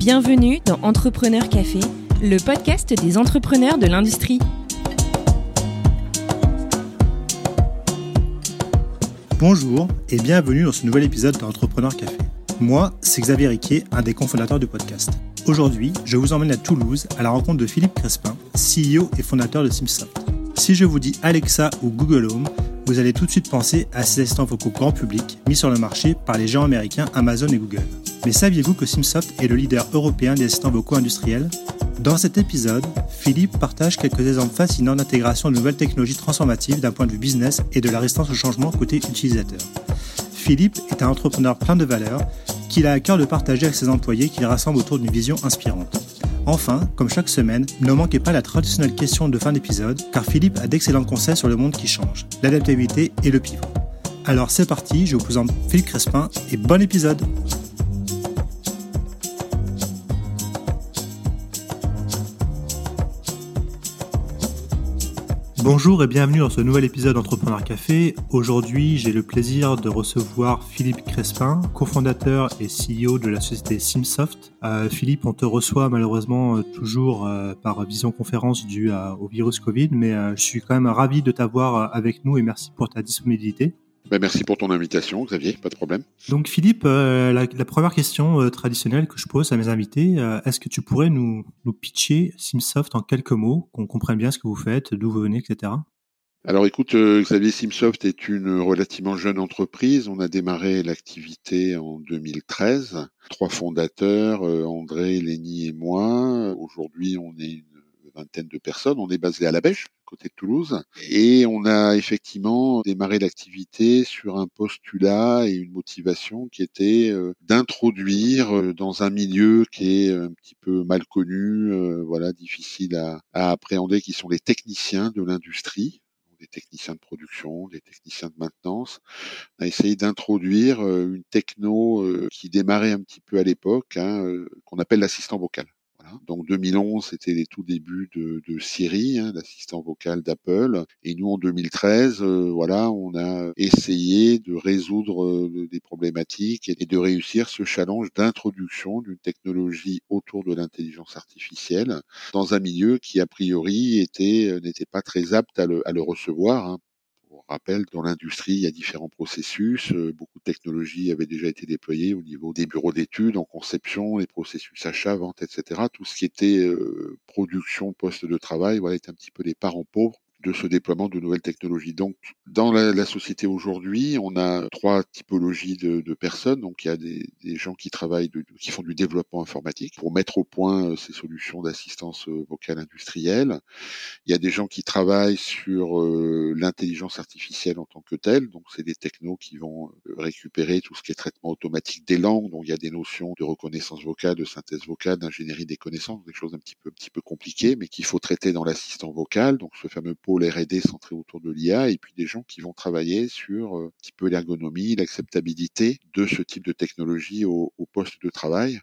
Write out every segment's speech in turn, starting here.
Bienvenue dans Entrepreneur Café, le podcast des entrepreneurs de l'industrie. Bonjour et bienvenue dans ce nouvel épisode d'Entrepreneur Café. Moi, c'est Xavier Riquet, un des cofondateurs du podcast. Aujourd'hui, je vous emmène à Toulouse à la rencontre de Philippe Crespin, CEO et fondateur de Simsoft. Si je vous dis Alexa ou Google Home, vous allez tout de suite penser à ces assistants vocaux grand public mis sur le marché par les géants américains Amazon et Google. Mais saviez-vous que Simsoft est le leader européen des assistants vocaux industriels? Dans cet épisode, Philippe partage quelques exemples fascinants d'intégration de nouvelles technologies transformatives d'un point de vue business et de la résistance au changement côté utilisateur. Philippe est un entrepreneur plein de valeurs qu'il a à cœur de partager avec ses employés qu'il rassemble autour d'une vision inspirante. Enfin, comme chaque semaine, ne manquez pas la traditionnelle question de fin d'épisode, car Philippe a d'excellents conseils sur le monde qui change, l'adaptabilité et le pivot. Alors c'est parti, je vous présente Philippe Crespin et bon épisode Bonjour et bienvenue dans ce nouvel épisode d'Entrepreneur Café. Aujourd'hui, j'ai le plaisir de recevoir Philippe Crespin, cofondateur et CEO de la société Simsoft. Euh, Philippe, on te reçoit malheureusement euh, toujours euh, par visioconférence due au virus Covid, mais je suis quand même ravi de t'avoir avec nous et merci pour ta disponibilité. Ben, merci pour ton invitation, Xavier, pas de problème. Donc Philippe, euh, la, première question euh, traditionnelle que je pose à mes invités, euh, est-ce que tu pourrais nous, nous pitcher Simsoft en quelques mots, qu'on comprenne bien ce que vous faites, d'où vous venez, etc. Alors écoute, Xavier Simsoft est une relativement jeune entreprise. On a démarré l'activité en 2013. Trois fondateurs, André, Lénie et moi. Aujourd'hui, on est une vingtaine de personnes. On est basé à La Bêche, côté de Toulouse. Et on a effectivement démarré l'activité sur un postulat et une motivation qui était euh, d'introduire euh, dans un milieu qui est un petit peu mal connu, euh, voilà, difficile à, à appréhender, qui sont les techniciens de l'industrie des techniciens de production, des techniciens de maintenance, on a essayé d'introduire une techno qui démarrait un petit peu à l'époque, hein, qu'on appelle l'assistant vocal. Donc 2011, c'était les tout débuts de, Siri, hein, l'assistant vocal d'Apple. Et nous, en 2013, euh, voilà, on a essayé de résoudre euh, des problématiques et, de réussir ce challenge d'introduction d'une technologie autour de l'intelligence artificielle dans un milieu qui, a priori, était euh, n'était pas très apte à le, à le recevoir. Hein rappelle, dans l'industrie, il y a différents processus. Euh, beaucoup de technologies avaient déjà été déployées au niveau des bureaux d'études, en conception, les processus achat, vente, etc. Tout ce qui était euh, production, poste de travail, voilà, est un petit peu les parents pauvres de ce déploiement de nouvelles technologies. Donc, dans la, société aujourd'hui, on a trois typologies de, personnes. Donc, il y a des, gens qui travaillent, qui font du développement informatique pour mettre au point euh, ces solutions d'assistance euh, vocale industrielle. Il y a des gens qui travaillent sur euh, l'intelligence artificielle en tant que telle. Donc, c'est des technos qui vont récupérer tout ce qui est traitement automatique des langues. Donc, il y a des notions de reconnaissance vocale, de synthèse vocale, d'ingénierie des connaissances, des choses un petit peu, un petit peu compliquées, mais qu'il faut traiter dans l'assistant vocal. Donc, ce fameux pôle R&D centré autour de l'IA, et puis des gens qui vont travailler sur euh, un petit peu l'ergonomie, l'acceptabilité de ce type de technologie au poste de travail.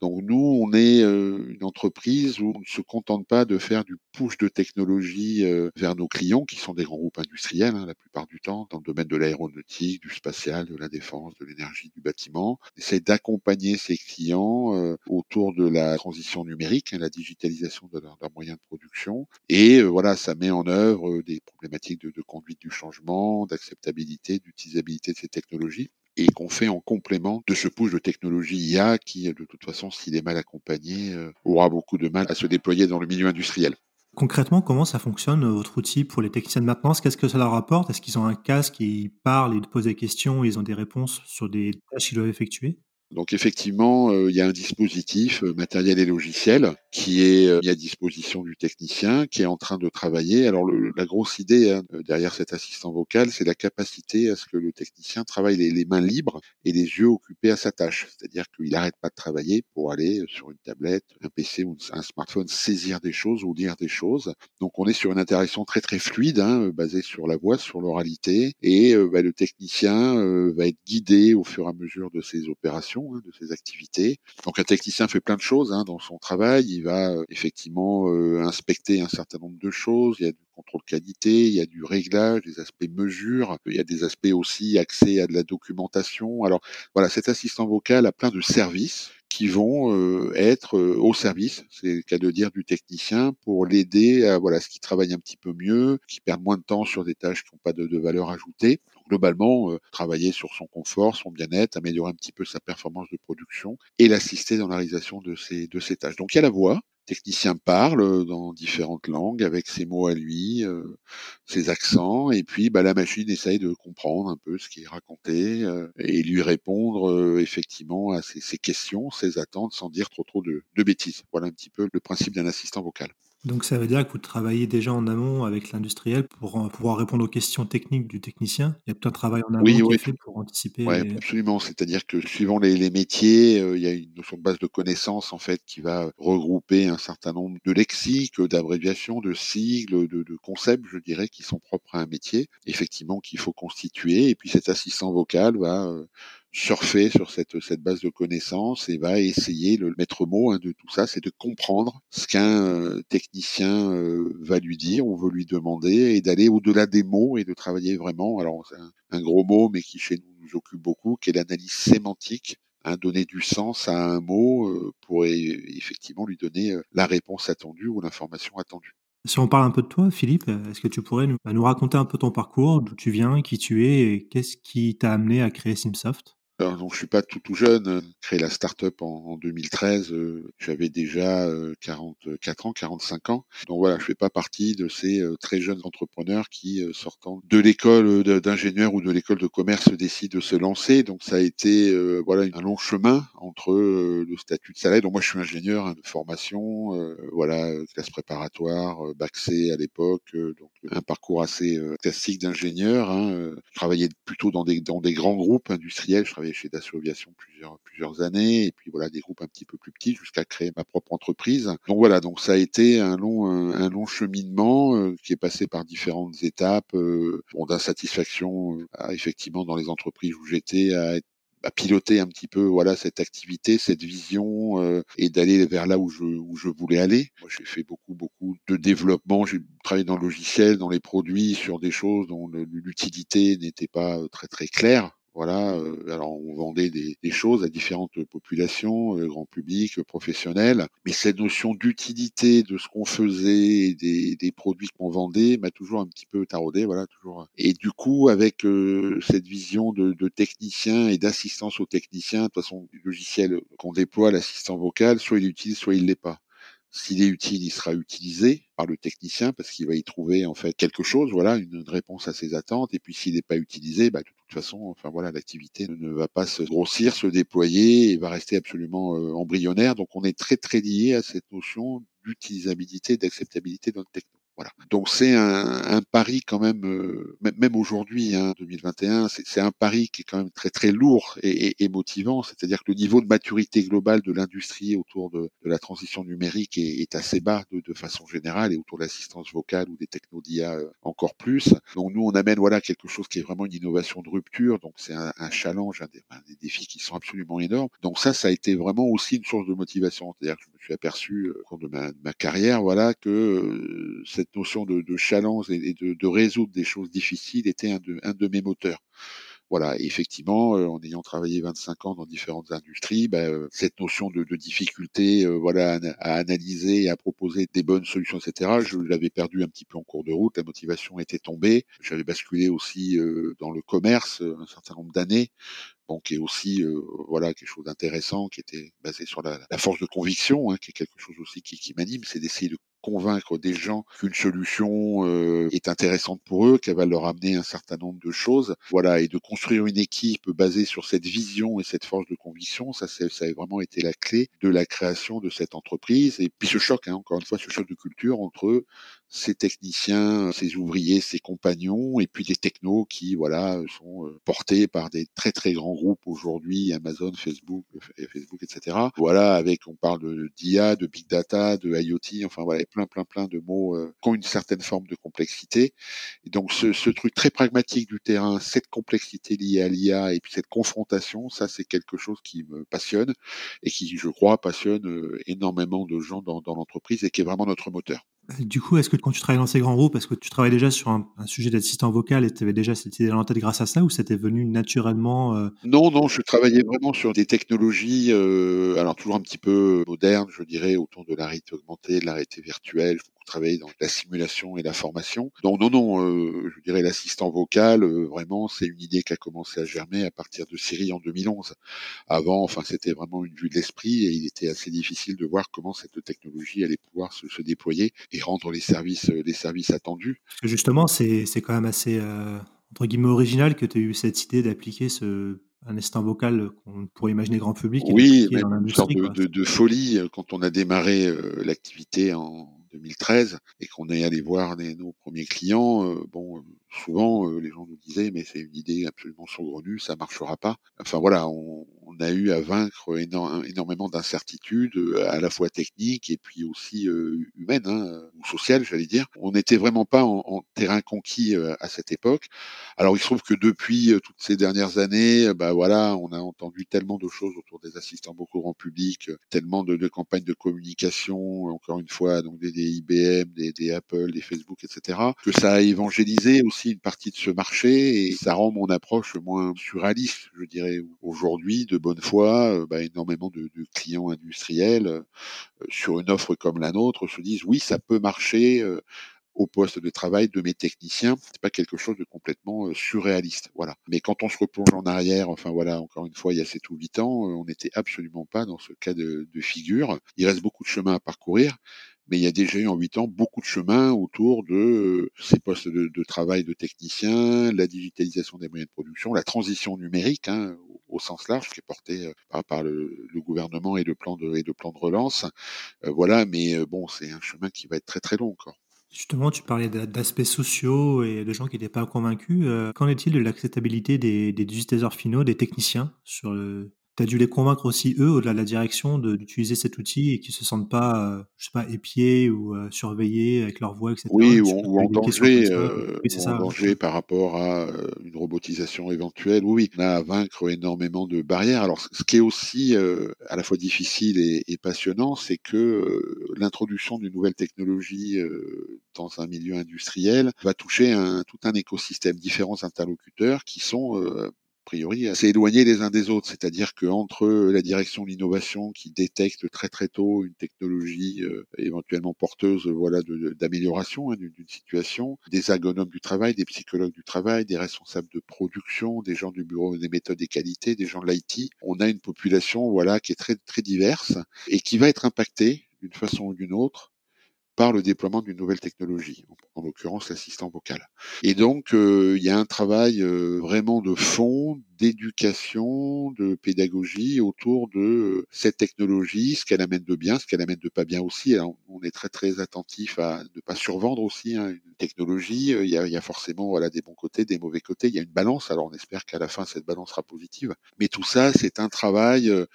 Donc nous, on est euh, une entreprise où on ne se contente pas de faire du push de technologie euh, vers nos clients, qui sont des grands groupes industriels hein, la plupart du temps, dans le domaine de l'aéronautique, du spatial, de la défense, de l'énergie, du bâtiment. On essaie d'accompagner ces clients euh, autour de la transition numérique, hein, la digitalisation de leurs moyens de production. Et voilà, ça met en œuvre des problématiques de conduite du changement, d'acceptabilité, d'utilisabilité de ces technologies et qu'on fait en complément de ce push de technologie IA qui, de toute façon, s'il est mal accompagné, euh, aura beaucoup de mal à se déployer dans le milieu industriel. Concrètement, comment ça fonctionne votre outil pour les techniciens de maintenance? Qu'est-ce que ça leur apporte? Est-ce qu'ils ont un casque, ils parlent, ils posent des questions, ils ont des réponses sur des tâches qu'ils doivent effectuer? Donc effectivement, euh, il y a un dispositif euh, matériel et logiciel qui est euh, mis à disposition du technicien, qui est en train de travailler. Alors la grosse idée hein, derrière cet assistant vocal, c'est la capacité à ce que le technicien travaille les, mains libres et les yeux occupés à sa tâche. C'est-à-dire qu'il n'arrête pas de travailler pour aller sur une tablette, un PC ou un smartphone saisir des choses ou lire des choses. Donc on est sur une interaction très très fluide, hein, basée sur la voix, sur l'oralité, et bah, le technicien va être guidé au fur et à mesure de ses opérations Hein, de ses activités. Donc un technicien fait plein de choses hein, dans son travail. Il va euh, effectivement euh, inspecter un certain nombre de choses. Il y a du contrôle qualité, il y a du réglage, des aspects mesure, il y a des aspects aussi accès à de la documentation. Alors voilà, cet assistant vocal a plein de services qui vont euh, être au service, c'est le cas de dire, du technicien pour l'aider à voilà ce qui travaille un petit peu mieux, qui perd moins de temps sur des tâches qui n'ont pas de, valeur ajoutée. Globalement, euh, travailler sur son confort, son bien-être, améliorer un petit peu sa performance de production et l'assister dans la réalisation de ces, de ces tâches. Donc il y a la voix, technicien parle dans différentes langues avec ses mots à lui, euh, ses accents, et puis bah, la machine essaye de comprendre un peu ce qui est raconté euh, et lui répondre euh, effectivement à ses, ses, questions, ses attentes, sans dire trop trop de, de bêtises. Voilà un petit peu le principe d'un assistant vocal. Donc ça veut dire que vous travaillez déjà en amont avec l'industriel pour pouvoir répondre aux questions techniques du technicien. Il y a tout un travail en amont oui, qui oui. est fait pour anticiper. Oui, les... absolument. C'est-à-dire que suivant les, les métiers, euh, il y a une notion de base de connaissances en fait qui va regrouper un certain nombre de lexiques, d'abréviations, de sigles, de, de, concepts, je dirais, qui sont propres à un métier. Effectivement, qu'il faut constituer. Et puis cet assistant vocal va euh, surfer sur cette, cette base de connaissances et va essayer, le maître mot hein, de tout ça, c'est de comprendre ce qu'un euh, technicien euh, va lui dire ou veut lui demander et d'aller au-delà des mots et de travailler vraiment, alors un, un, gros mot mais qui chez nous nous occupe beaucoup, qui est l'analyse sémantique, hein, donner du sens à un mot euh, pour effectivement lui donner euh, la réponse attendue ou l'information attendue. Si on parle un peu de toi, Philippe, est-ce que tu pourrais nous, nous raconter un peu ton parcours, d'où tu viens, qui tu es et qu'est-ce qui t'a amené à créer Simsoft? Donc, je suis pas tout tout jeune. J'ai créé la start-up en, en 2013. Euh, J'avais déjà euh, 44 ans, 45 ans. Donc voilà, je fais pas partie de ces euh, très jeunes entrepreneurs qui, euh, sortant de l'école d'ingénieur ou de l'école de commerce, décident de se lancer. Donc ça a été euh, voilà un long chemin entre euh, le statut de salarié. Donc moi, je suis ingénieur hein, de formation. voilà, classe préparatoire, bac C à l'époque. donc un parcours assez classique d'ingénieur. Hein. Je travaillais plutôt dans des dans des grands groupes industriels. Chez Dassault plusieurs plusieurs années et puis voilà des groupes un petit peu plus petits jusqu'à créer ma propre entreprise. Donc voilà, donc ça a été un long un, long cheminement euh, qui est passé par différentes étapes, euh, bon, d'insatisfaction euh, effectivement dans les entreprises où j'étais à à piloter un petit peu voilà cette activité, cette vision euh, et d'aller vers là où je où je voulais aller. Moi, j'ai fait beaucoup beaucoup de développement. J'ai travaillé dans le logiciel, dans les produits, sur des choses dont l'utilité n'était pas très très claire. Voilà, euh, alors on vendait des, des, choses à différentes populations, le grand public, le professionnel, mais cette notion d'utilité de ce qu'on faisait et des, des produits qu'on vendait m'a toujours un petit peu taraudé, voilà, toujours. Et du coup, avec euh, cette vision de, de technicien et d'assistance aux techniciens, de toute façon, du logiciel qu'on déploie, l'assistant vocal, soit il est utile, soit il l'est pas. S'il est utile, il sera utilisé par le technicien parce qu'il va y trouver en fait quelque chose, voilà, une, réponse à ses attentes. Et puis s'il n'est pas utilisé, bah, de toute façon, enfin voilà, l'activité ne va pas se grossir, se déployer et va rester absolument euh, embryonnaire. Donc on est très très lié à cette notion d'utilisabilité, d'acceptabilité de notre techno. Voilà. Donc c'est un, un, pari quand même, euh, même aujourd'hui, hein, 2021, c'est un pari qui est quand même très très lourd et, et, et motivant. C'est-à-dire que le niveau de maturité globale de l'industrie autour de, de, la transition numérique est, est assez bas de, de, façon générale et autour de l'assistance vocale ou des technos d'IA euh, encore plus. Donc nous on amène voilà quelque chose qui est vraiment une innovation de rupture. Donc c'est un, un, challenge, un des, un des, défis qui sont absolument énormes. Donc ça, ça a été vraiment aussi une source de motivation. C'est-à-dire que je me suis aperçu euh, au cours de ma, de ma carrière, voilà, que euh, cette notion de, de challenge et de, de, résoudre des choses difficiles était un de, un de mes moteurs. Voilà, et effectivement, euh, en ayant travaillé 25 ans dans différentes industries, bah, euh, cette notion de, difficulté, euh, voilà, à, à, analyser et à proposer des bonnes solutions, etc., je l'avais perdu un petit peu en cours de route. La motivation était tombée. J'avais basculé aussi dans le commerce un certain nombre d'années bon, qui est aussi euh, voilà quelque chose d'intéressant, qui était basé sur la, force de conviction, hein, qui est quelque chose aussi qui, qui m'anime, c'est d'essayer de convaincre des gens qu'une solution euh, est intéressante pour eux, qu'elle va leur amener un certain nombre de choses, voilà, et de construire une équipe basée sur cette vision et cette force de conviction, ça, ça a vraiment été la clé de la création de cette entreprise. Et puis ce choc, hein, encore une fois, ce choc de culture entre ces techniciens, ces ouvriers, ces compagnons, et puis des technos qui, voilà, sont euh, portés par des très très grands groupes aujourd'hui, Amazon, Facebook, Facebook, etc. Voilà, avec, on parle d'IA, de big data, de IoT, enfin voilà, plein plein plein de mots euh, qui ont une certaine forme de complexité. Et donc ce, ce truc très pragmatique du terrain, cette complexité liée à l'IA et puis cette confrontation, ça c'est quelque chose qui me passionne et qui, je crois, passionne euh, énormément de gens dans, dans l'entreprise et qui est vraiment notre moteur. Du coup, est-ce que quand tu travailles dans ces grands groupes, est-ce que tu travailles déjà sur un, sujet d'assistant vocal et tu avais déjà cette idée dans la tête grâce à ça ou c'était venu naturellement euh? Non, non, je travaillais vraiment sur des technologies, euh, alors toujours un petit peu modernes, je dirais, autour de la réalité augmentée, de la réalité virtuelle, travailler dans la simulation et la formation. Donc non, non, euh, je dirais l'assistant vocal, euh, vraiment, c'est une idée qui a commencé à germer à partir de Siri en 2011. Avant, enfin, c'était vraiment une vue de l'esprit et il était assez difficile de voir comment cette technologie allait pouvoir se, se déployer et rendre les services, les services attendus. justement, c'est quand même assez euh, entre guillemets original que tu aies eu cette idée d'appliquer ce un assistant vocal qu'on pourrait imaginer grand public. oui, une sorte de, de, de, folie quand on a démarré l'activité en 2013 et qu'on est allé voir nos premiers clients, euh, bon, souvent euh, les gens nous disaient mais c'est une idée absolument saugrenue, ça marchera pas. Enfin voilà, on, a eu à vaincre énormément d'incertitudes, euh, à la fois techniques et puis aussi humaines hein, ou sociales, j'allais dire. On n'était vraiment pas en, terrain conquis à cette époque. Alors il se trouve que depuis toutes ces dernières années, bah voilà, on a entendu tellement de choses autour des assistants beaucoup grand public, tellement de, de campagnes de communication, encore une fois, donc des, des IBM, des, des, Apple, des Facebook, etc., que ça a évangélisé aussi une partie de ce marché et ça rend mon approche moins surréaliste, je dirais. Aujourd'hui, de bonne foi, euh, bah, énormément de, clients industriels euh, sur une offre comme la nôtre se disent oui, ça peut marcher. Euh, au poste de travail de mes techniciens. C'est pas quelque chose de complètement surréaliste. Voilà. Mais quand on se replonge en arrière, enfin voilà, encore une fois, il y a 7 ou 8 ans, on n'était absolument pas dans ce cas de figure. Il reste beaucoup de chemin à parcourir mais il y a déjà eu en huit ans beaucoup de chemin autour de euh, ces postes de, travail de techniciens, la digitalisation des moyens de production, la transition numérique hein, au, sens large qui est portée euh, par, le, gouvernement et le plan de, et de relance. Euh, voilà, mais bon, c'est un chemin qui va être très très long encore. Justement, tu parlais d'aspects sociaux et de gens qui n'étaient pas convaincus. Qu'en est-il de l'acceptabilité des, des utilisateurs finaux, des techniciens sur le, tu as dû les convaincre aussi, eux, au-delà de la direction, d'utiliser cet outil et qu'ils se sentent pas, euh, je sais pas, épiés ou euh, surveillés avec leur voix, etc. Oui, ou, en danger, euh, en danger par rapport à une robotisation éventuelle. Oui, on a à vaincre énormément de barrières. Alors, ce qui est aussi à la fois difficile et, et passionnant, c'est que l'introduction d'une nouvelle technologie dans un milieu industriel va toucher un, tout un écosystème, différents interlocuteurs qui sont priori assez éloignés les uns des autres. C'est-à-dire qu'entre la direction de l'innovation qui détecte très très tôt une technologie euh, éventuellement porteuse voilà d'amélioration hein, d'une situation, des ergonomes du travail, des psychologues du travail, des responsables de production, des gens du bureau des méthodes et qualités, des gens de l'IT, on a une population voilà qui est très très diverse et qui va être impactée d'une façon ou d'une autre par le déploiement d'une nouvelle technologie, en l'occurrence l'assistant vocal. Et donc, euh, il y a un travail euh, vraiment de fond, d'éducation, de pédagogie autour de euh, cette technologie, ce qu'elle amène de bien, ce qu'elle amène de pas bien aussi. on est très très attentif à ne pas survendre aussi hein, une technologie. Il y, a, il y, a, forcément voilà des bons côtés, des mauvais côtés. Il y a une balance. Alors on espère qu'à la fin cette balance sera positive. Mais tout ça, c'est un travail, euh,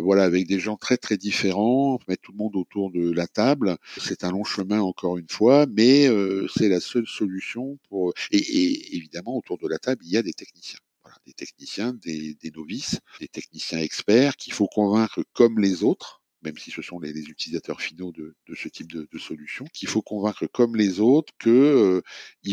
voilà, avec des gens très très différents, mettre tout le monde autour de la table. C'est un long chemin encore une fois, mais euh, c'est la seule solution pour. Et, et, évidemment, autour de la table, il y a des techniciens. Des techniciens, des novices, des techniciens experts qu'il faut convaincre comme les autres même si ce sont les, les utilisateurs finaux de, de ce type de, de solution, qu'il faut convaincre comme les autres que euh,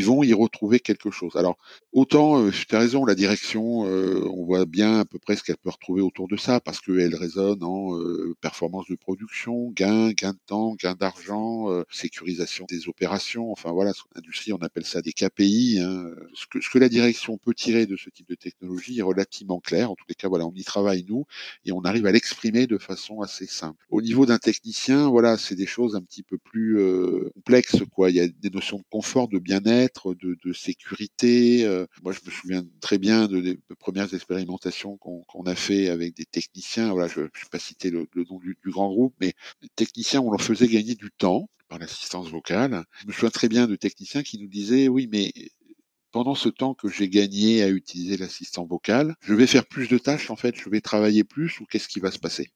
vont y retrouver quelque chose. Alors autant, euh, tu as raison, la direction, euh, on voit bien à peu près ce qu'elle peut retrouver autour de ça, parce qu'elle résonne en euh, performance de production, gain, gain de temps, gain d'argent, sécurisation des opérations, enfin voilà, dans l'industrie on appelle ça des KPI. Hein. Ce, que, ce que la direction peut tirer de ce type de technologie est relativement clair. En tous les cas, voilà, on y travaille nous et on arrive à l'exprimer de façon assez simple. Au niveau d'un technicien, voilà, c'est des choses un petit peu plus euh, complexes, quoi. Il y a des notions de confort, de bien-être, de, de, sécurité. Euh. Moi, je me souviens très bien de, premières expérimentations qu'on a fait avec des techniciens. Voilà, je ne vais pas citer le, le nom du, du, grand groupe, mais les techniciens, on leur faisait gagner du temps par l'assistance vocale. Je me souviens très bien de techniciens qui nous disaient, oui, mais pendant ce temps que j'ai gagné à utiliser l'assistant vocal, je vais faire plus de tâches en fait, je vais travailler plus ou qu'est-ce qui va se passer?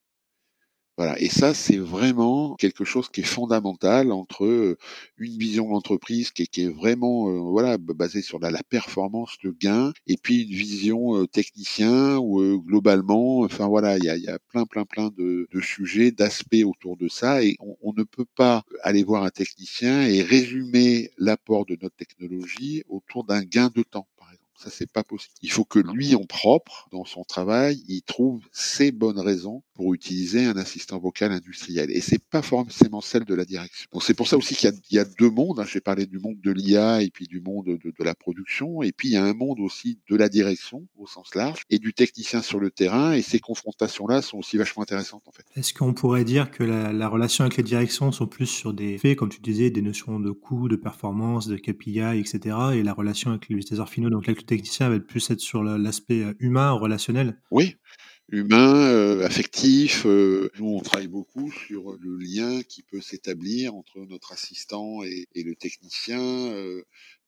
Voilà. Et ça, c'est vraiment quelque chose qui est fondamental entre euh, une vision d'entreprise qui, qui, est vraiment euh, voilà basée sur la, performance, le gain, et puis une vision euh, technicien où globalement, enfin voilà, il y a, plein, plein, plein de, sujets, d'aspects autour de ça, et on, ne peut pas aller voir un technicien et résumer l'apport de notre technologie autour d'un gain de temps. Ça, c'est pas possible. Il faut que lui, en propre, dans son travail, il trouve ses bonnes raisons pour utiliser un assistant vocal industriel. Et c'est pas forcément celle de la direction. Donc c'est pour ça aussi qu'il y, a deux mondes. Hein. J'ai parlé du monde de l'IA et puis du monde de, la production. Et puis il y a un monde aussi de la direction au sens large et du technicien sur le terrain. Et ces confrontations-là sont aussi vachement intéressantes en fait. Est-ce qu'on pourrait dire que la, la, relation avec les directions sont plus sur des faits, comme tu disais, des notions de coût, de performance, de KPI, etc. Et la relation avec les utilisateurs finaux, donc avec technicien, va plus être sur l'aspect euh, humain, relationnel Oui, humain, euh, affectif. Euh, nous, on travaille beaucoup sur le lien qui peut s'établir entre notre assistant et, le technicien.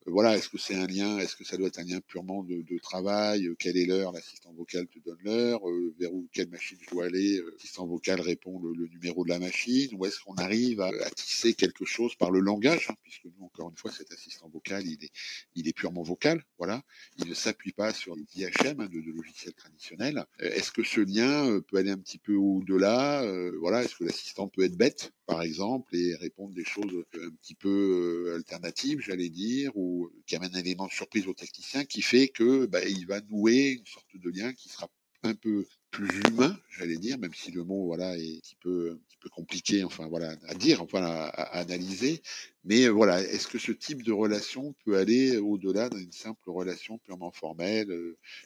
Voilà, est-ce que c'est un lien, est-ce que ça doit être un lien purement de, de travail Quelle est l'heure L'assistant vocal te donne l'heure. Euh, vers où quelle machine je dois aller L'assistant vocal répond le, le, numéro de la machine. Ou est-ce qu'on arrive à, à, tisser quelque chose par le langage hein, Puisque nous, encore une fois, cet assistant vocal, il est, il est purement vocal. Voilà, il ne s'appuie pas sur les IHM hein, de, de, logiciels traditionnels. est-ce que ce lien peut aller un petit peu au-delà Voilà, est-ce que l'assistant peut être bête, par exemple, et répondre des choses un petit peu alternatives, j'allais dire, ou qui amène un élément de surprise au technicien qui fait que bah, va nouer une sorte de lien qui sera un peu plus humain, j'allais dire, même si le mot voilà est un petit peu compliqué, enfin voilà à dire, enfin à, analyser. Mais voilà, est-ce que ce type de relation peut aller au-delà d'une simple relation purement formelle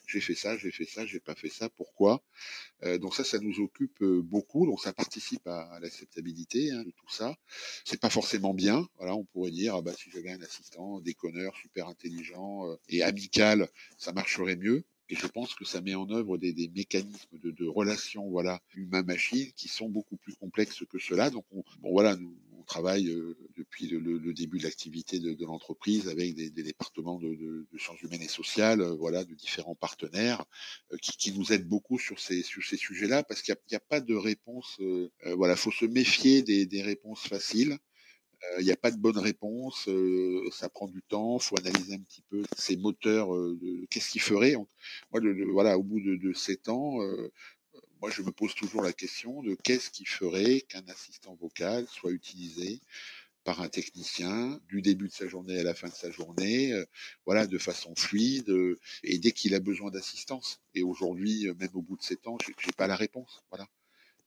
J'ai fait ça, j'ai fait ça, j'ai pas fait ça, pourquoi? Euh, Donc ça, ça nous occupe beaucoup. Donc ça participe à, à l'acceptabilité hein, de tout ça. C'est pas forcément bien. Voilà, on pourrait dire ah bah si j'avais un assistant déconneur, super intelligent et amical, ça marcherait mieux. Et je pense que ça met en œuvre des, mécanismes de, de relations, voilà, humain-machine, qui sont beaucoup plus complexes que cela. Donc, on, bon, voilà, nous, travaille euh, depuis le, début de l'activité de, l'entreprise avec des, départements de, sciences humaines et sociales, euh, voilà, de différents partenaires euh, qui, nous aident beaucoup sur ces, sujets-là, parce qu'il n'y a, pas de réponse. Voilà, faut se méfier des réponses faciles il n'y a pas de bonne réponse, euh, ça prend du temps, faut analyser un petit peu ces moteurs, euh, qu'est-ce qu'ils feraient. Moi, voilà, au bout de, de 7 ans, euh, moi, je me pose toujours la question de qu'est-ce qui ferait qu'un assistant vocal soit utilisé par un technicien du début de sa journée à la fin de sa journée, euh, voilà, de façon fluide euh, et dès qu'il a besoin d'assistance. Et aujourd'hui, même au bout de 7 ans, j'ai pas la réponse, voilà,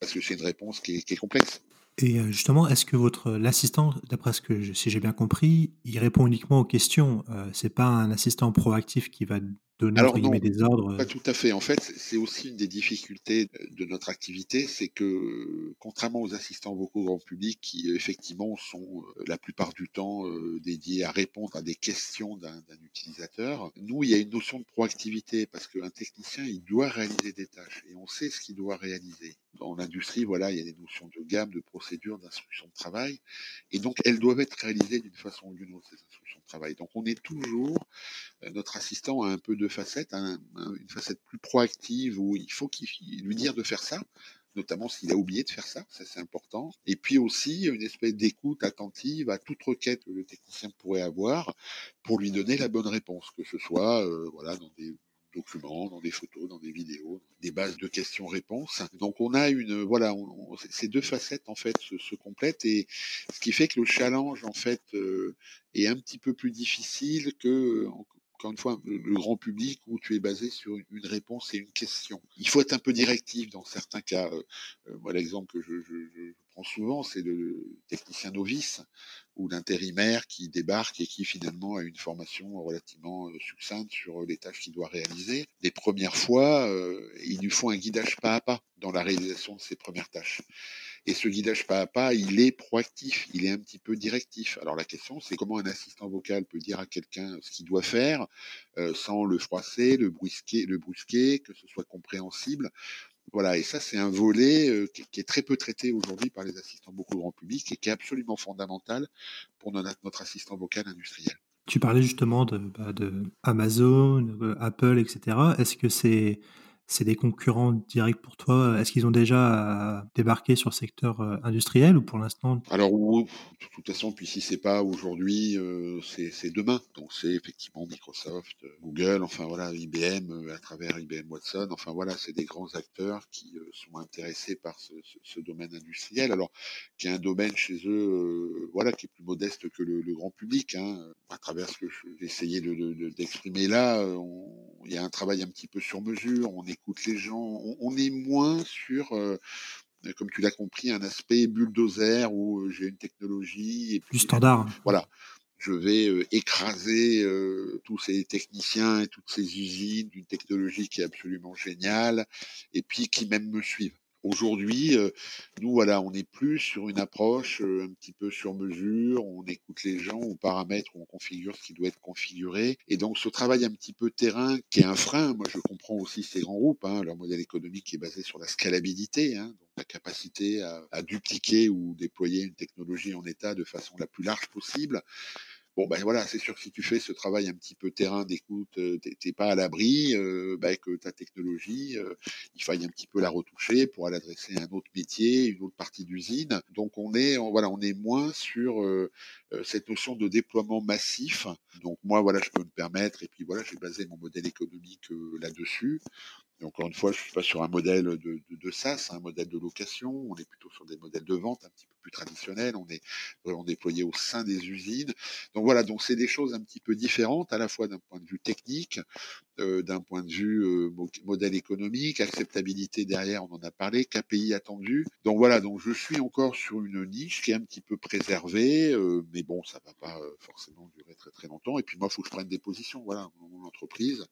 parce que c'est une réponse qui est complexe. Et justement, est-ce que votre l'assistant, d'après ce que je, si j'ai bien compris, il répond uniquement aux questions. Euh, c'est pas un assistant proactif qui va donner Alors non, des ordres. Pas tout à fait. En fait, c'est aussi une des difficultés de notre activité, c'est que contrairement aux assistants vocaux grand public qui effectivement sont la plupart du temps dédiés à répondre à des questions d'un utilisateur, nous il y a une notion de proactivité parce qu'un technicien il doit réaliser des tâches et on sait ce qu'il doit réaliser. Dans l'industrie, voilà, il y a des notions de gamme, de procédures, d'instructions de travail et donc elles doivent être réalisées d'une façon ou d'une autre ces instructions de travail. Donc on est toujours notre assistant a un peu de facettes, un, une facette plus proactive où il faut qu'il lui dire de faire ça, notamment s'il a oublié de faire ça, ça c'est important. Et puis aussi une espèce d'écoute attentive à toute requête que le technicien pourrait avoir pour lui donner la bonne réponse, que ce soit euh, dans des documents, dans des photos, dans des vidéos, des bases de questions-réponses. Donc on a une voilà, ces deux facettes en fait se, se, complètent et ce qui fait que le challenge en fait euh, est un petit peu plus difficile que encore une fois, le grand public où tu es basé sur une réponse et une question. Il faut être un peu directif dans certains cas. Euh, moi, l'exemple que je, prends souvent, c'est le technicien novice ou l'intérimaire qui débarque et qui finalement a une formation relativement succincte sur les tâches qu'il doit réaliser. Les premières fois, euh, il lui faut un guidage pas à pas dans la réalisation de ses premières tâches. Et ce guidage pas à pas, il est proactif, il est un petit peu directif. Alors la question, c'est comment un assistant vocal peut dire à quelqu'un ce qu'il doit faire euh, sans le froisser, le brusquer, le brusquer, que ce soit compréhensible. Voilà, et ça, c'est un volet euh, qui, est très peu traité aujourd'hui par les assistants beaucoup grand public et qui est absolument fondamental pour notre, assistant vocal industriel. Tu parlais justement de, bah, de Amazon, Apple, etc. Est-ce que c'est c'est des concurrents directs pour toi Est-ce qu'ils ont déjà euh, débarqué sur le secteur euh, industriel ou pour l'instant Alors, de toute façon, puis si c'est pas aujourd'hui, euh, c'est demain. Donc, c'est effectivement Microsoft, Google, enfin voilà, IBM à travers IBM Watson. Enfin voilà, c'est des grands acteurs qui sont intéressés par ce, domaine industriel. Alors, qui est un domaine chez eux, voilà, qui est plus modeste que le, grand public. Hein. À travers ce que j'ai essayé d'exprimer de, là, il y a un travail un petit peu sur mesure. Écoute les gens. On, est moins sur, euh, comme tu l'as compris, un aspect bulldozer où euh, j'ai une technologie. Et Plus standard. voilà. Je vais euh, écraser tous ces techniciens et toutes ces usines d'une technologie qui est absolument géniale et puis qui même me suivent. Aujourd'hui, euh, nous, voilà, on est plus sur une approche euh, un petit peu sur mesure, on écoute les gens, on paramètre, on configure ce qui doit être configuré. Et donc, ce travail un petit peu terrain, qui est un frein, moi je comprends aussi ces grands groupes, hein, leur modèle économique est basé sur la scalabilité, hein, donc la capacité à, à dupliquer ou déployer une technologie en état de façon la plus large possible. Bon, ben voilà, c'est sûr que si tu fais ce travail un petit peu terrain d'écoute, euh, t'es pas à l'abri, euh, ben, que ta technologie, euh, il faille un petit peu la retoucher pour aller adresser un autre métier, une autre partie d'usine. Donc on est, voilà, on est moins sur cette notion de déploiement massif. Donc moi, voilà, je peux me permettre, et puis voilà, j'ai basé mon modèle économique là-dessus encore une fois, je suis pas sur un modèle de, de, de SaaS, un modèle de location. On est plutôt sur des modèles de vente un petit peu plus traditionnels. On est vraiment déployé au sein des usines. Donc voilà, donc c'est des choses un petit peu différentes, à la fois d'un point de vue technique, euh, d'un point de vue euh, modèle économique, acceptabilité derrière, on en a parlé, KPI attendu. Donc voilà, donc je suis encore sur une niche qui est un petit peu préservée, euh, mais bon, ça va pas forcément durer très très longtemps. Et puis moi, il faut que je prenne des positions. Voilà, mon entreprise,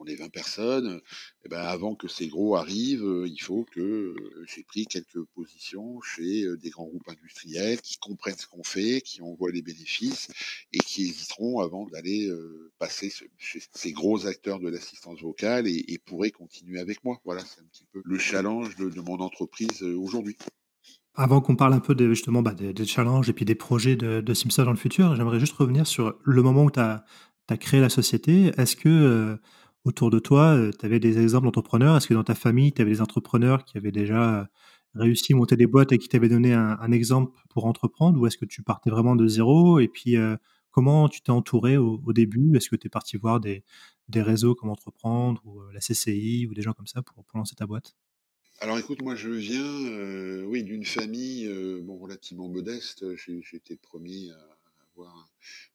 on est 20 personnes, et eh ben avant que ces gros arrivent, euh, il faut que euh, j'ai pris quelques positions chez euh, des grands groupes industriels qui comprennent ce qu'on fait, qui en voient les bénéfices et qui hésiteront avant d'aller passer chez ces gros acteurs de l'assistance vocale et, pourraient continuer avec moi. Voilà, c'est un petit peu le challenge de, mon entreprise aujourd'hui. Avant qu'on parle un peu justement bah, des, challenges et puis des projets de, de Simpson dans le futur, j'aimerais juste revenir sur le moment où tu as, créé la société. Est-ce que autour de toi, euh, tu avais des exemples d'entrepreneurs? Est-ce que dans ta famille, tu avais des entrepreneurs qui avaient déjà euh, réussi à monter des boîtes et qui t'avaient donné un, exemple pour entreprendre? Ou est-ce que tu partais vraiment de zéro? Et puis, euh, comment tu t'es entouré au, début? Est-ce que tu es parti voir des, réseaux comme Entreprendre ou la CCI ou des gens comme ça pour, lancer ta boîte? Alors écoute, moi je viens oui, d'une famille bon, relativement modeste. Été le premier à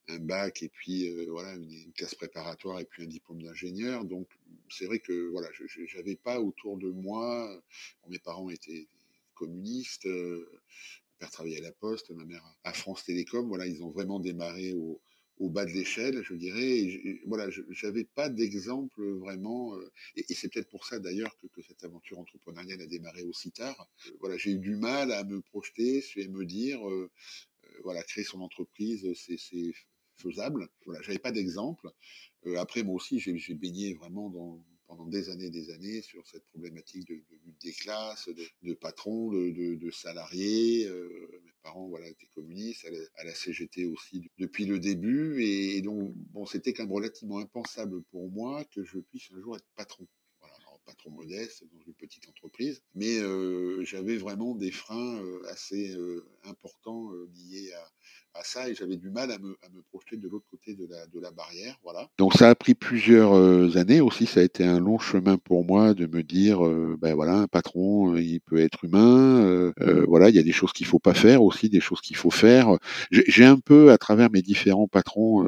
un bac et puis euh, voilà une, classe préparatoire et puis un diplôme d'ingénieur. Donc c'est vrai que voilà, je n'avais pas autour de moi. mes parents étaient communistes. Euh, mon père travaillait à la Poste, ma mère à France Télécom. Voilà, ils ont vraiment démarré au, bas de l'échelle, je dirais. Voilà, j'avais pas d'exemple vraiment. Euh, et, c'est peut-être pour ça d'ailleurs que, cette aventure entrepreneuriale a démarré aussi tard. voilà, j'ai eu du mal à me projeter et me dire, voilà, créer son entreprise, c'est faisable. Voilà, j'avais pas d'exemple. Euh, après, moi aussi, j'ai baigné vraiment pendant des années, des années sur cette problématique de, lutte des classes, de, patrons, de, salariés. Euh, mes parents, voilà, étaient communistes, à la, CGT aussi depuis le début, et, donc bon, c'était quand même relativement impensable pour moi que je puisse un jour être patron pas trop modeste, dans une petite entreprise, mais euh, j'avais vraiment des freins assez importants liés à, ça et j'avais du mal à me, projeter de l'autre côté de la, de la barrière. Voilà. Donc ça a pris plusieurs euh, années aussi, ça a été un long chemin pour moi de me dire, euh, ben voilà, un patron, euh, il peut être humain, voilà, il y a des choses qu'il faut pas faire aussi, des choses qu'il faut faire. J'ai un peu, à travers mes différents patrons,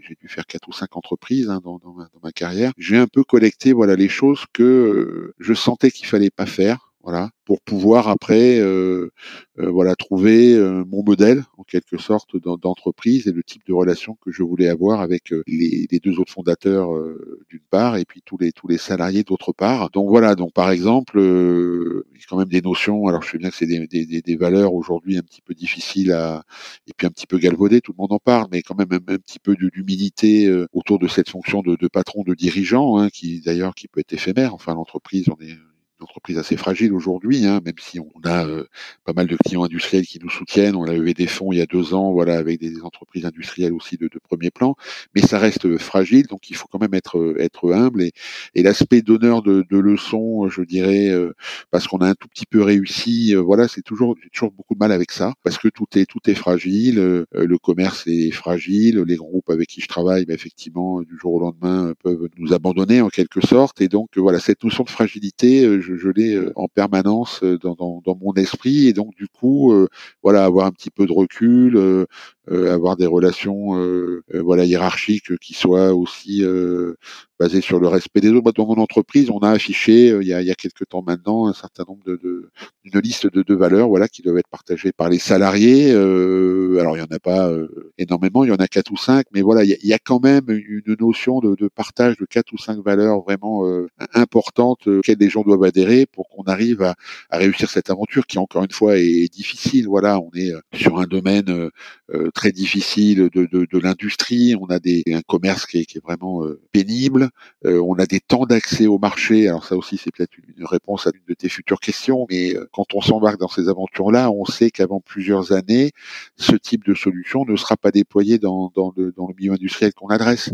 j'ai dû faire quatre ou cinq entreprises hein, dans, dans, ma, dans, ma, carrière. J'ai un peu collecté voilà les choses que je sentais qu'il fallait pas faire voilà, pour pouvoir après, euh, euh, voilà, trouver euh, mon modèle en quelque sorte d'entreprise et le type de relation que je voulais avoir avec les, les, deux autres fondateurs d'une part et puis tous les tous les salariés d'autre part. Donc voilà, donc par exemple, il y a quand même des notions. Alors je sais bien que c'est des, des, des, valeurs aujourd'hui un petit peu difficiles à et puis un petit peu galvaudées, tout le monde en parle, mais quand même un, petit peu d'humilité autour de cette fonction de, de patron, de dirigeant, hein, qui d'ailleurs qui peut être éphémère. Enfin, l'entreprise, on est entreprise assez fragile aujourd'hui, hein, même si on a pas mal de clients industriels qui nous soutiennent. On a levé des fonds il y a deux ans, voilà, avec des entreprises industrielles aussi de, de premier plan, mais ça reste fragile, donc il faut quand même être être humble. Et, et l'aspect d'honneur de, de leçon, je dirais, parce qu'on a un tout petit peu réussi, voilà, c'est toujours toujours beaucoup de mal avec ça, parce que tout est tout est fragile, le commerce est fragile, les groupes avec qui je travaille, bah, effectivement, du jour au lendemain, peuvent nous abandonner en quelque sorte, et donc voilà, cette notion de fragilité, je l'ai en permanence dans, dans, dans, mon esprit, et donc du coup, voilà, avoir un petit peu de recul, avoir des relations, voilà, hiérarchiques qui soient aussi basé sur le respect des autres. Dans mon entreprise, on a affiché euh, il, y a, il y a quelques temps maintenant un certain nombre de, de une liste de, de valeurs, voilà, qui doivent être partagées par les salariés. Euh, alors il y en a pas euh, énormément, il y en a quatre ou cinq, mais voilà, il y a, il y a quand même une notion de, de, partage de quatre ou cinq valeurs vraiment euh, importantes auxquelles les gens doivent adhérer pour qu'on arrive à, à, réussir cette aventure qui encore une fois est difficile. Voilà, on est sur un domaine très difficile de, de, de l'industrie, on a des, un commerce qui est, qui est vraiment pénible. Euh, on a des temps d'accès au marché. Alors ça aussi, c'est peut-être une réponse à une de tes futures questions. Mais euh, quand on s'embarque dans ces aventures-là, on sait qu'avant plusieurs années, ce type de solution ne sera pas déployé dans, dans, le, dans le milieu industriel qu'on adresse.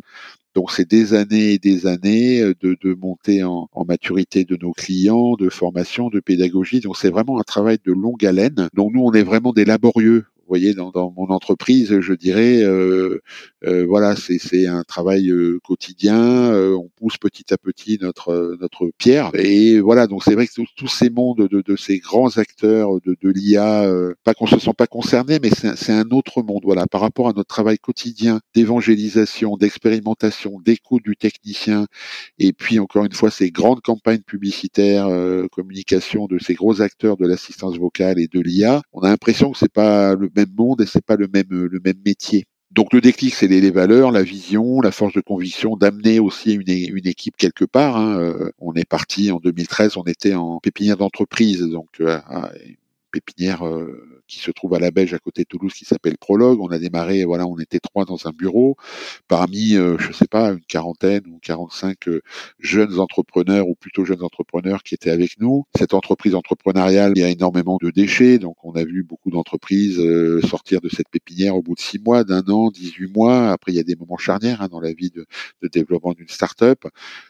Donc c'est des années et des années euh, de, de monter en, en, maturité de nos clients, de formation, de pédagogie. Donc c'est vraiment un travail de longue haleine. Donc nous on est vraiment des laborieux vous voyez, dans, dans, mon entreprise, je dirais, euh, euh, voilà, c'est un travail euh, quotidien. Euh, on pousse petit à petit notre notre pierre. Et voilà, donc c'est vrai que tous ces mondes de, de, ces grands acteurs de, de l'IA, pas qu'on se sent pas concernés, mais c'est un autre monde. Voilà, par rapport à notre travail quotidien d'évangélisation, d'expérimentation, d'écoute du technicien, et puis encore une fois ces grandes campagnes publicitaires, communication de ces gros acteurs de l'assistance vocale et de l'IA, on a l'impression que c'est pas le même monde et c'est pas le même le même métier. Donc le déclic, c'est les, valeurs, la vision, la force de conviction, d'amener aussi une, une, équipe quelque part. Hein. Euh, on est parti en 2013, on était en pépinière d'entreprise, donc euh, pépinière euh, qui se trouve à la Belge à côté de Toulouse qui s'appelle Prologue. On a démarré, voilà, on était trois dans un bureau parmi, euh, je sais pas, une quarantaine ou 45 euh, jeunes entrepreneurs ou plutôt jeunes entrepreneurs qui étaient avec nous. Cette entreprise entrepreneuriale, il y a énormément de déchets, donc on a vu beaucoup d'entreprises euh, sortir de cette pépinière au bout de six mois, d'un an, 18 mois. Après, il y a des moments charnières hein, dans la vie de, de développement d'une start-up.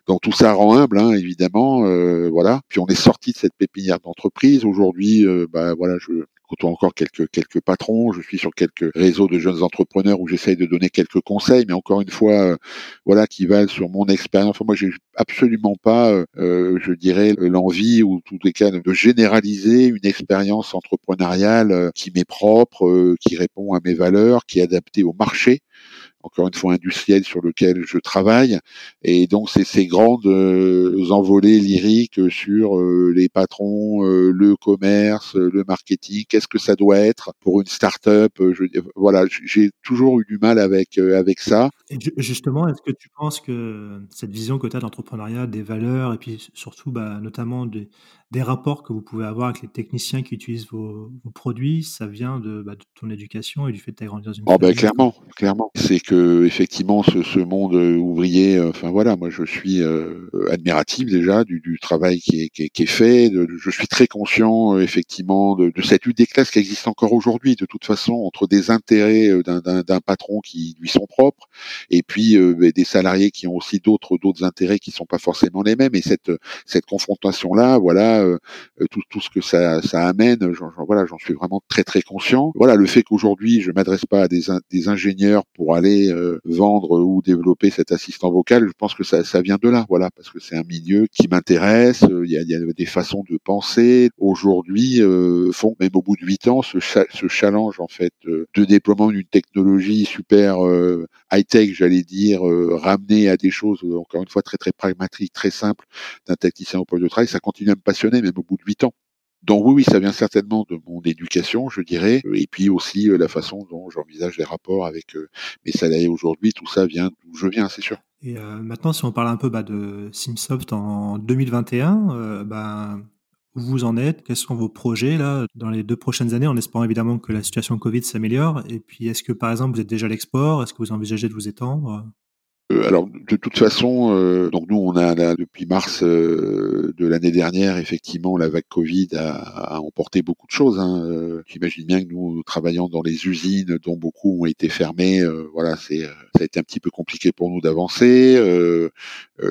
Donc tout ça rend humble, hein, évidemment, voilà. Puis on est sorti de cette pépinière d'entreprise. Aujourd'hui, bah, voilà, je côtoie encore quelques patrons, je suis sur quelques réseaux de jeunes entrepreneurs où j'essaye de donner quelques conseils, mais encore une fois, euh, voilà, qui valent sur mon expérience. Moi, j'ai absolument pas, euh, euh, je dirais, l'envie ou tous les cas de généraliser une expérience entrepreneuriale qui m'est propre, qui répond à mes valeurs, qui est adaptée au marché encore une fois industriel sur lequel je travaille. Et donc c'est ces grandes euh, envolées lyriques sur euh, les patrons, euh, le commerce, le marketing, qu'est-ce que ça doit être pour une start-up. Je, voilà, j'ai toujours eu du mal avec avec ça. Et justement, est-ce que tu penses que cette vision que tu as d'entrepreneuriat, des valeurs et puis surtout bah, notamment des, des rapports que vous pouvez avoir avec les techniciens qui utilisent vos, vos produits, ça vient de, bah, de, ton éducation et du fait de ta grandi dans une oh ben, clairement, clairement. C'est que effectivement ce, ce, monde euh, ouvrier, euh, enfin voilà, moi je suis euh, admiratif déjà du, du travail qui est, qui est, qui est fait. De, je suis très conscient effectivement de, de, cette lutte des classes qui existe encore aujourd'hui, de toute façon entre des intérêts d'un patron qui lui sont propres et puis ben, des salariés qui ont aussi d'autres d'autres intérêts qui sont pas forcément les mêmes. Et cette cette confrontation là, voilà tout, tout ce que ça, ça amène. J'en, voilà, j'en suis vraiment très très conscient. Voilà, le fait qu'aujourd'hui je m'adresse pas à des, des ingénieurs pour aller euh, vendre ou développer cet assistant vocal, je pense que ça, vient de là. Voilà, parce que c'est un milieu qui m'intéresse. Il y a, il y a des façons de penser aujourd'hui euh, font même au bout de huit ans ce, challenge en fait de déploiement d'une technologie super high tech, j'allais dire, ramener à des choses encore une fois très très pragmatiques, très simples d'un technicien au poste de travail, ça continue à me passionner même au bout de huit ans. Donc oui, oui, ça vient certainement de mon éducation, je dirais, et puis aussi euh, la façon dont j'envisage les rapports avec euh, mes salariés aujourd'hui. Tout ça vient d'où je viens, c'est sûr. Et euh, maintenant, si on parle un peu bah, de Simsoft en 2021, euh, bah, où vous en êtes? Quels sont vos projets là dans les deux prochaines années, en espérant évidemment que la situation Covid s'améliore? Et puis, est-ce que par exemple vous êtes déjà à l'export? Est-ce que vous envisagez de vous étendre? Alors de toute façon, euh, donc nous on a là, depuis mars euh, de l'année dernière, effectivement, la vague Covid a, emporté beaucoup de choses. Hein. Euh, J'imagine bien que nous, travaillant dans les usines, dont beaucoup ont été fermées, voilà, c'est ça a été un petit peu compliqué pour nous d'avancer.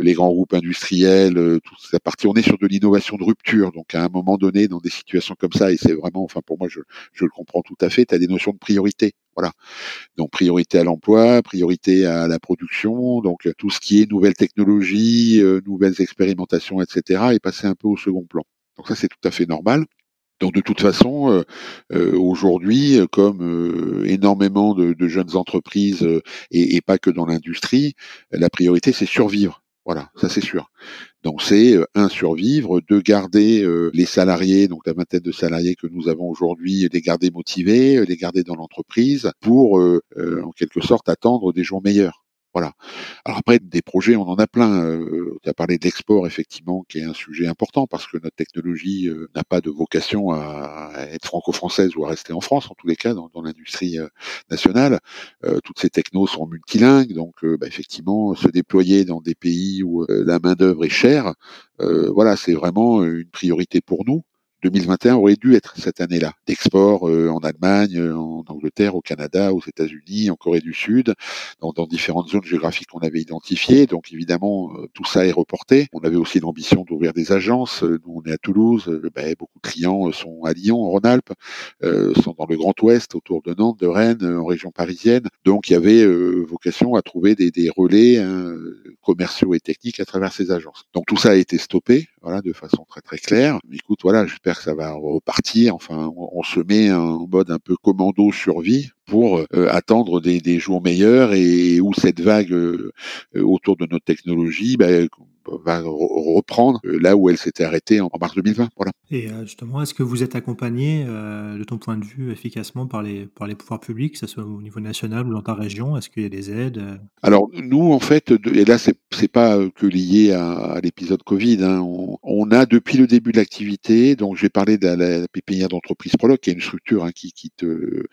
les grands groupes industriels, toute cette partie, on est sur de l'innovation de rupture. Donc à un moment donné, dans des situations comme ça, et c'est vraiment, enfin pour moi, je, je le comprends tout à fait, tu des notions de priorité. Voilà. Donc priorité à l'emploi, priorité à la production, donc euh, tout ce qui est nouvelles technologies, euh, nouvelles expérimentations, etc., est passé un peu au second plan. Donc ça c'est tout à fait normal. Donc de toute façon, euh, aujourd'hui, comme énormément de, jeunes entreprises et, et, pas que dans l'industrie, la priorité c'est survivre. Voilà, ça c'est sûr. Donc c'est euh, un survivre, de garder euh, les salariés, donc la vingtaine de salariés que nous avons aujourd'hui, les garder motivés, les garder dans l'entreprise pour euh, en quelque sorte attendre des jours meilleurs. Voilà. Alors après, des projets, on en a plein. Euh, tu as parlé d'export, effectivement, qui est un sujet important parce que notre technologie euh, n'a pas de vocation à, être franco-française ou à rester en France, en tous les cas, dans, l'industrie euh, nationale. toutes ces technos sont multilingues, donc bah, effectivement, se déployer dans des pays où la main-d'œuvre est chère, voilà, c'est vraiment une priorité pour nous. 2021 aurait dû être cette année-là, d'export euh, en Allemagne, en Angleterre, au Canada, aux États-Unis, en Corée du Sud, dans, dans différentes zones géographiques qu'on avait identifiées. Donc évidemment, euh, tout ça est reporté. On avait aussi l'ambition d'ouvrir des agences. Nous, on est à Toulouse. Ben, beaucoup de clients sont à Lyon, en Rhône-Alpes, euh, sont dans le Grand Ouest, autour de Nantes, de Rennes, en région parisienne. Donc il y avait vocation à trouver des, des relais hein, commerciaux et techniques à travers ces agences. Donc tout ça a été stoppé, voilà, de façon très très claire. Écoute, voilà, que ça va repartir. Enfin, on, se met en mode un peu commando survie pour euh, attendre des, des, jours meilleurs et où cette vague euh, autour de notre technologie bah, va reprendre euh, là où elle s'était arrêtée en mars 2020. Voilà. Et justement, est-ce que vous êtes accompagné, de ton point de vue, efficacement par les, par les pouvoirs publics, que ce soit au niveau national ou dans ta région? Est-ce qu'il y a des aides Alors, nous, en fait, et là, c'est c'est pas que lié à, à l'épisode Covid. Hein, on, on, a depuis le début de l'activité, donc j'ai parlé de la, la pépinière d'entreprise Prologue, qui est une structure hein, qui, qui te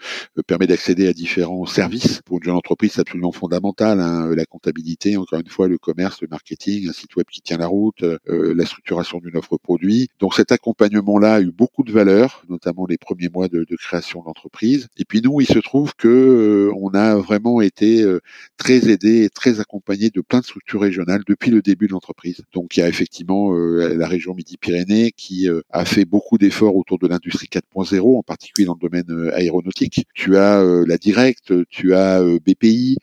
permet d'accéder accéder à différents services. Pour une jeune entreprise, c'est absolument fondamental. Hein. La comptabilité, encore une fois, le commerce, le marketing, un site web qui tient la route, euh, la structuration d'une offre produit. Donc cet accompagnement-là a eu beaucoup de valeur, notamment les premiers mois de, de création d'entreprise. Et puis nous, il se trouve que euh, on a vraiment été euh, très aidé et très accompagné de plein de structures régionales depuis le début de l'entreprise. Donc il y a effectivement la région Midi-Pyrénées qui a fait beaucoup d'efforts autour de l'industrie 4.0, en particulier dans le domaine aéronautique. Tu as euh, la Directe, tu as euh, BPI,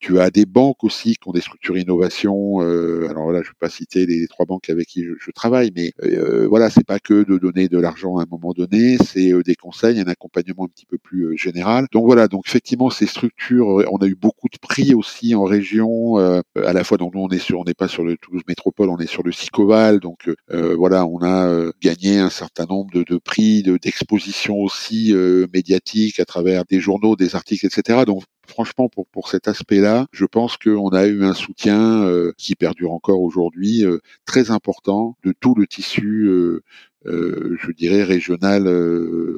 tu as des banques aussi qui ont des structures innovation. Euh, alors là, je ne vais pas citer les, trois banques avec qui je, travaille, mais euh, voilà, c'est pas que de donner de l'argent à un moment donné, c'est des conseils, un accompagnement un petit peu plus général. Donc voilà, donc effectivement, ces structures, on a eu beaucoup de prix aussi en région, à la fois. Donc nous, on est sur, on n'est pas sur le Toulouse Métropole, on est sur le Sicoval. Donc voilà, on a gagné un certain nombre de, de prix, d'expositions aussi médiatiques à travers des journaux, des articles, etc. Donc franchement, pour, pour cet aspect-là, je pense qu'on a eu un soutien euh, qui perdure encore aujourd'hui euh, très important de tout le tissu, euh, je dirais, régional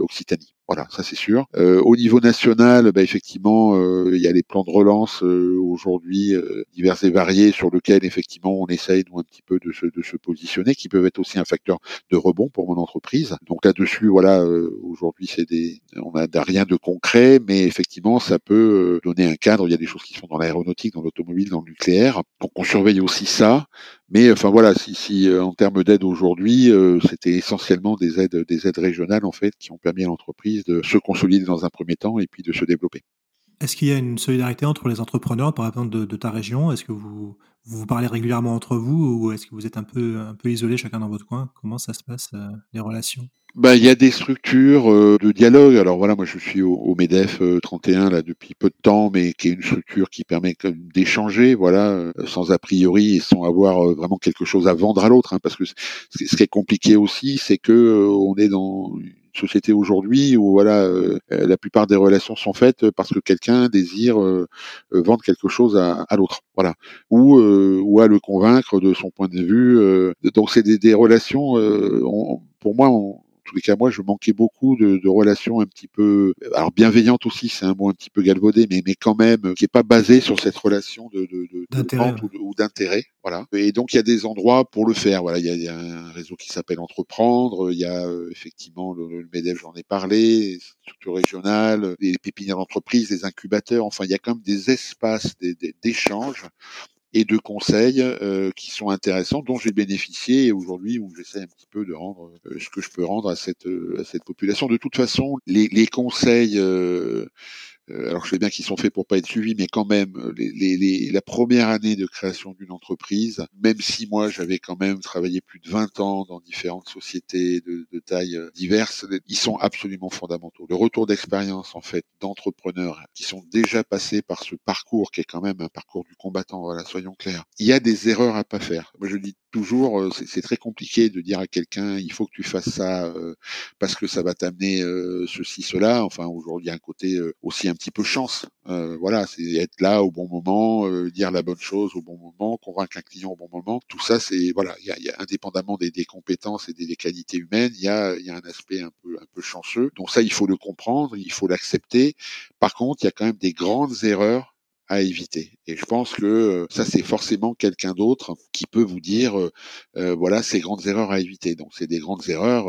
Occitanie. Voilà, ça c'est sûr. Euh, au niveau national, bah, effectivement, euh, il y a les plans de relance euh, aujourd'hui divers et variés sur lesquels effectivement on essaye nous un petit peu de se, de se positionner, qui peuvent être aussi un facteur de rebond pour mon entreprise. Donc là-dessus, voilà, aujourd'hui c'est des, on n'a rien de concret, mais effectivement ça peut donner un cadre. Il y a des choses qui sont dans l'aéronautique, dans l'automobile, dans le nucléaire. Donc on surveille aussi ça. Mais enfin voilà, si, si en termes d'aide aujourd'hui, c'était essentiellement des aides, des aides régionales en fait qui ont permis à l'entreprise de se consolider dans un premier temps et puis de se développer. Est-ce qu'il y a une solidarité entre les entrepreneurs, par exemple, de, ta région? Est-ce que vous, vous parlez régulièrement entre vous ou est-ce que vous êtes un peu, un peu isolés chacun dans votre coin? Comment ça se passe, euh, les relations? Bah, il y a des structures euh, de dialogue. Alors voilà, moi je suis au, Medef 31 euh, là depuis peu de temps, mais qui est une structure qui permet d'échanger, voilà, sans a priori et sans avoir vraiment quelque chose à vendre à l'autre, hein, parce que ce qui est compliqué aussi, c'est que on est dans société aujourd'hui où voilà euh, la plupart des relations sont faites parce que quelqu'un désire euh, euh, vendre quelque chose à, à l'autre. Voilà. Ou ou à le convaincre de son point de vue donc c'est des, des, relations pour moi on, tous les cas, moi, je manquais beaucoup de, de relations un petit peu, alors bienveillantes aussi, c'est un mot un petit peu galvaudé, mais mais quand même, qui est pas basé sur cette relation de, de, de, d'intérêt ou d'intérêt, voilà. Et donc il y a des endroits pour le faire. Voilà, il y a, il y a un réseau qui s'appelle Entreprendre. Il y a euh, effectivement le, le Medef, j'en ai parlé, structure régionale, les pépinières d'entreprise, les incubateurs. Enfin, il y a quand même des espaces d'échange et de conseils euh, qui sont intéressants, dont j'ai bénéficié et aujourd'hui où j'essaie un petit peu de rendre euh, ce que je peux rendre à cette cette population. De toute façon, les, conseils euh, euh, alors je sais bien qu'ils sont faits pour pas être suivis, mais quand même, euh, les, les, la première année de création d'une entreprise, même si moi j'avais quand même travaillé plus de 20 ans dans différentes sociétés de, de tailles euh, diverses, ils sont absolument fondamentaux. Le retour d'expérience en fait d'entrepreneurs qui sont déjà passés par ce parcours qui est quand même un parcours du combattant, voilà, soyons clairs. Il y a des erreurs à pas faire. Moi je dis toujours, c'est très compliqué de dire à quelqu'un il faut que tu fasses ça parce que ça va t'amener ceci, cela. Enfin aujourd'hui il a un côté aussi un petit peu chance. Euh, voilà, c'est être là au bon moment, euh, dire la bonne chose au bon moment, convaincre un client au bon moment. Tout ça, c'est voilà, il y a, y a, indépendamment des, des, compétences et des, des, qualités humaines, il y a, y a un aspect un peu un peu chanceux. Donc ça, il faut le comprendre, il faut l'accepter. Par contre, il y a quand même des grandes erreurs à éviter. Et je pense que euh, ça, c'est forcément quelqu'un d'autre qui peut vous dire, euh, euh, voilà, ces grandes erreurs à éviter. Donc, c'est des grandes erreurs,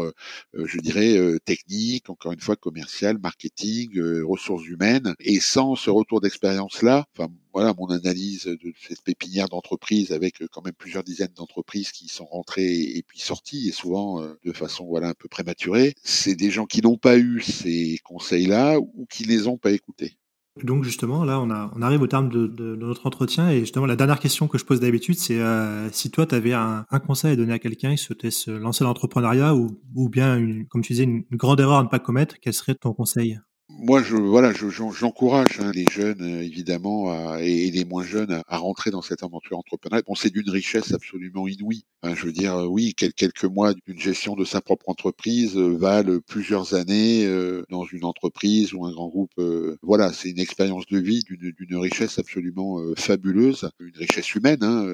je dirais, techniques, encore une fois, commerciales, marketing, ressources humaines. Et sans ce retour d'expérience-là, enfin, voilà mon analyse de cette pépinière d'entreprise avec quand même plusieurs dizaines d'entreprises qui sont rentrées et puis sorties et souvent de façon voilà un peu prématurée. C'est des gens qui n'ont pas eu ces conseils-là ou qui les ont pas écoutés. Donc justement, là, on, arrive au terme de, notre entretien et justement, la dernière question que je pose d'habitude, c'est euh, si toi, tu avais un, conseil à donner à quelqu'un qui souhaitait se lancer dans l'entrepreneuriat ou, bien, comme tu disais, une grande erreur à ne pas commettre, quel serait ton conseil? Moi, je voilà, j'encourage je, hein, les jeunes euh, évidemment à, et, les moins jeunes à, rentrer dans cette aventure entrepreneuriale. Bon, c'est d'une richesse absolument inouïe. Hein, je veux dire, euh, oui, quelques mois d'une gestion de sa propre entreprise euh, valent plusieurs années euh, dans une entreprise ou un grand groupe. Euh, voilà, c'est une expérience de vie d'une richesse absolument fabuleuse, une richesse humaine. Hein,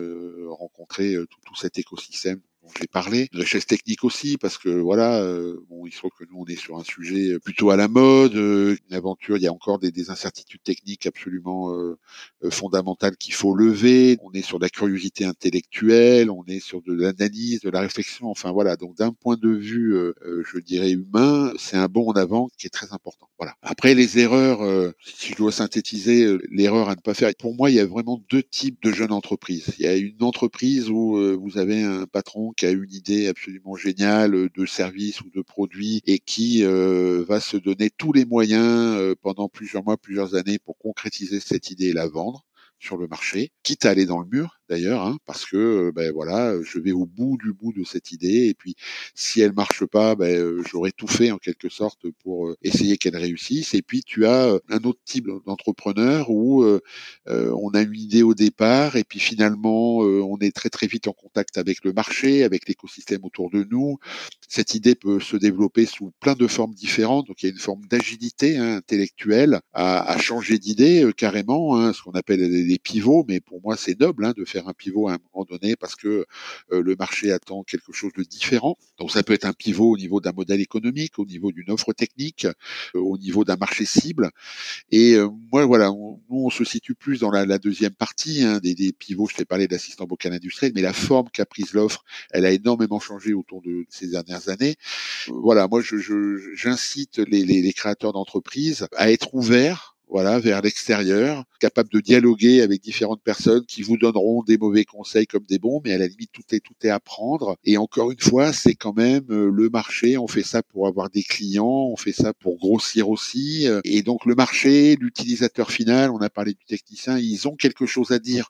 rencontrer tout, tout cet écosystème dont j'ai parlé, richesse technique aussi, parce que voilà, euh, bon, il se trouve que nous on est sur un sujet plutôt à la mode, euh, une aventure, il y a encore des, des incertitudes techniques absolument euh, euh fondamentales qu'il faut lever. On est sur de la curiosité intellectuelle, on est sur de l'analyse, de la réflexion. Enfin voilà, donc d'un point de vue, euh, je dirais humain, c'est un bond en avant qui est très important. Voilà. Après les erreurs, si je dois synthétiser l'erreur à ne pas faire, pour moi il y a vraiment deux types de jeunes entreprises. Il y a une entreprise où vous avez un patron qui a une idée absolument géniale euh, de service ou de produit et qui euh, va se donner tous les moyens euh, pendant plusieurs mois, plusieurs années pour concrétiser cette idée et la vendre sur le marché, quitte à aller dans le mur d'ailleurs, hein, parce que euh, ben voilà, je vais au bout du bout de cette idée, et puis si elle marche pas, ben, euh, j'aurais tout fait en quelque sorte pour euh, essayer qu'elle réussisse. Et puis tu as un autre type d'entrepreneur où on a une idée au départ, et puis finalement on est très très vite en contact avec le marché, avec l'écosystème autour de nous. Cette idée peut se développer sous plein de formes différentes, donc il y a une forme d'agilité hein, intellectuelle à, à changer d'idée carrément, hein, ce qu'on appelle des pivots, mais pour moi c'est noble hein, de faire un pivot à un moment donné parce que euh, le marché attend quelque chose de différent. Donc ça peut être un pivot au niveau d'un modèle économique, au niveau d'une offre technique, euh, au niveau d'un marché cible. Et euh, moi voilà, on, nous on se situe plus dans la, la deuxième partie hein, des, des, pivots. Je t'ai parlé d'assistant vocal industriel, mais la forme qu'a prise l'offre, elle a énormément changé autour de ces dernières années. Voilà, moi j'incite je, je, les, les, les créateurs d'entreprises à être ouverts voilà, vers l'extérieur, capable de dialoguer avec différentes personnes qui vous donneront des mauvais conseils comme des bons, mais à la limite tout est tout est à prendre. Et encore une fois, c'est quand même euh, le marché. On fait ça pour avoir des clients, on fait ça pour grossir aussi. Et donc le marché, l'utilisateur final, on a parlé du technicien, ils ont quelque chose à dire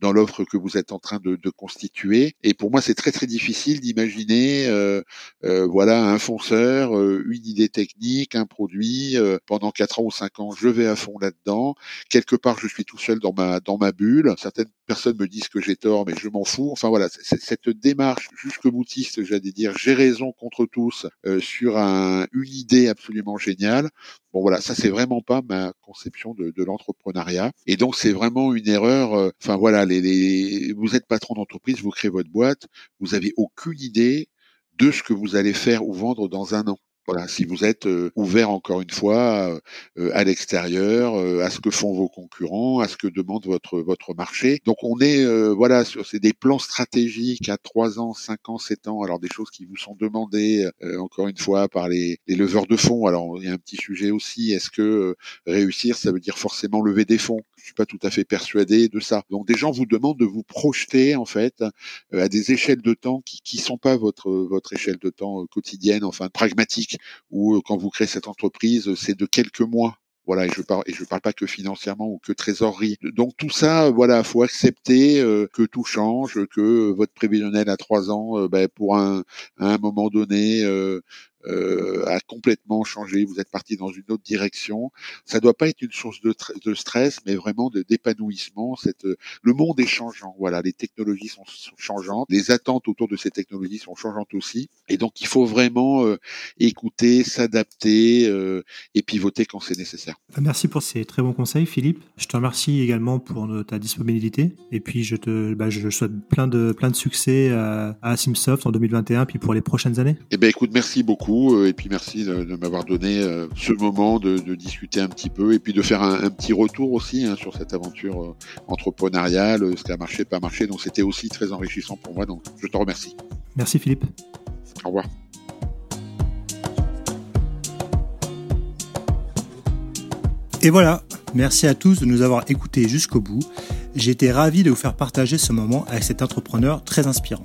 dans l'offre que vous êtes en train de, de, constituer. Et pour moi, c'est très très difficile d'imaginer, euh, euh, voilà, un fonceur, euh, une idée technique, un produit. Euh, pendant quatre ans ou cinq ans, je vais à fond là-dedans. Quelque part, je suis tout seul dans ma dans ma bulle. Certaines personnes me disent que j'ai tort, mais je m'en fous. Enfin voilà, cette démarche jusque boutiste, j'allais dire, j'ai raison contre tous euh, sur un, une idée absolument géniale. Bon voilà, ça c'est vraiment pas ma conception de, de l'entrepreneuriat. Et donc c'est vraiment une erreur. Euh, enfin voilà, les, les, vous êtes patron d'entreprise, vous créez votre boîte, vous avez aucune idée de ce que vous allez faire ou vendre dans un an. Voilà, si vous êtes euh, ouvert encore une fois euh, à l'extérieur, euh, à ce que font vos concurrents, à ce que demande votre votre marché. Donc on est voilà sur c'est des plans stratégiques à 3 ans, 5 ans, 7 ans. Alors des choses qui vous sont demandées encore une fois par les, les leveurs de fonds. Alors il y a un petit sujet aussi. Est-ce que réussir, ça veut dire forcément lever des fonds? Je suis pas tout à fait persuadé de ça. Donc des gens vous demandent de vous projeter en fait à des échelles de temps qui qui sont pas votre votre échelle de temps quotidienne, enfin pragmatique ou euh, quand vous créez cette entreprise, c'est de quelques mois. Voilà, et je parle et je parle pas que financièrement ou que trésorerie. Donc tout ça, voilà, faut accepter euh, que tout change, que votre prévisionnel à trois ans, euh, ben, pour un à un moment donné, euh, a complètement changé, vous êtes parti dans une autre direction. Ça doit pas être une source de, de stress, mais vraiment d'épanouissement. Cette, le monde est changeant. Voilà, les technologies sont, changeantes, les attentes autour de ces technologies sont changeantes aussi, et donc il faut vraiment euh, écouter, s'adapter euh, et pivoter quand c'est nécessaire. Bah, merci pour ces très bons conseils, Philippe. Je te remercie également pour ta disponibilité, et puis je te, bah, je souhaite plein de plein de succès à, à Simsoft en 2021, puis pour les prochaines années. Eh ben écoute, merci beaucoup. Euh, et puis merci de, m'avoir donné euh, ce moment de, discuter un petit peu et puis de faire un, petit retour aussi hein, sur cette aventure euh, entrepreneuriale, ce qui a marché, pas marché. Donc c'était aussi très enrichissant pour moi. Donc je te remercie. Merci Philippe. Au revoir. Et voilà, merci à tous de nous avoir écoutés jusqu'au bout. J'ai été ravi de vous faire partager ce moment avec cet entrepreneur très inspirant.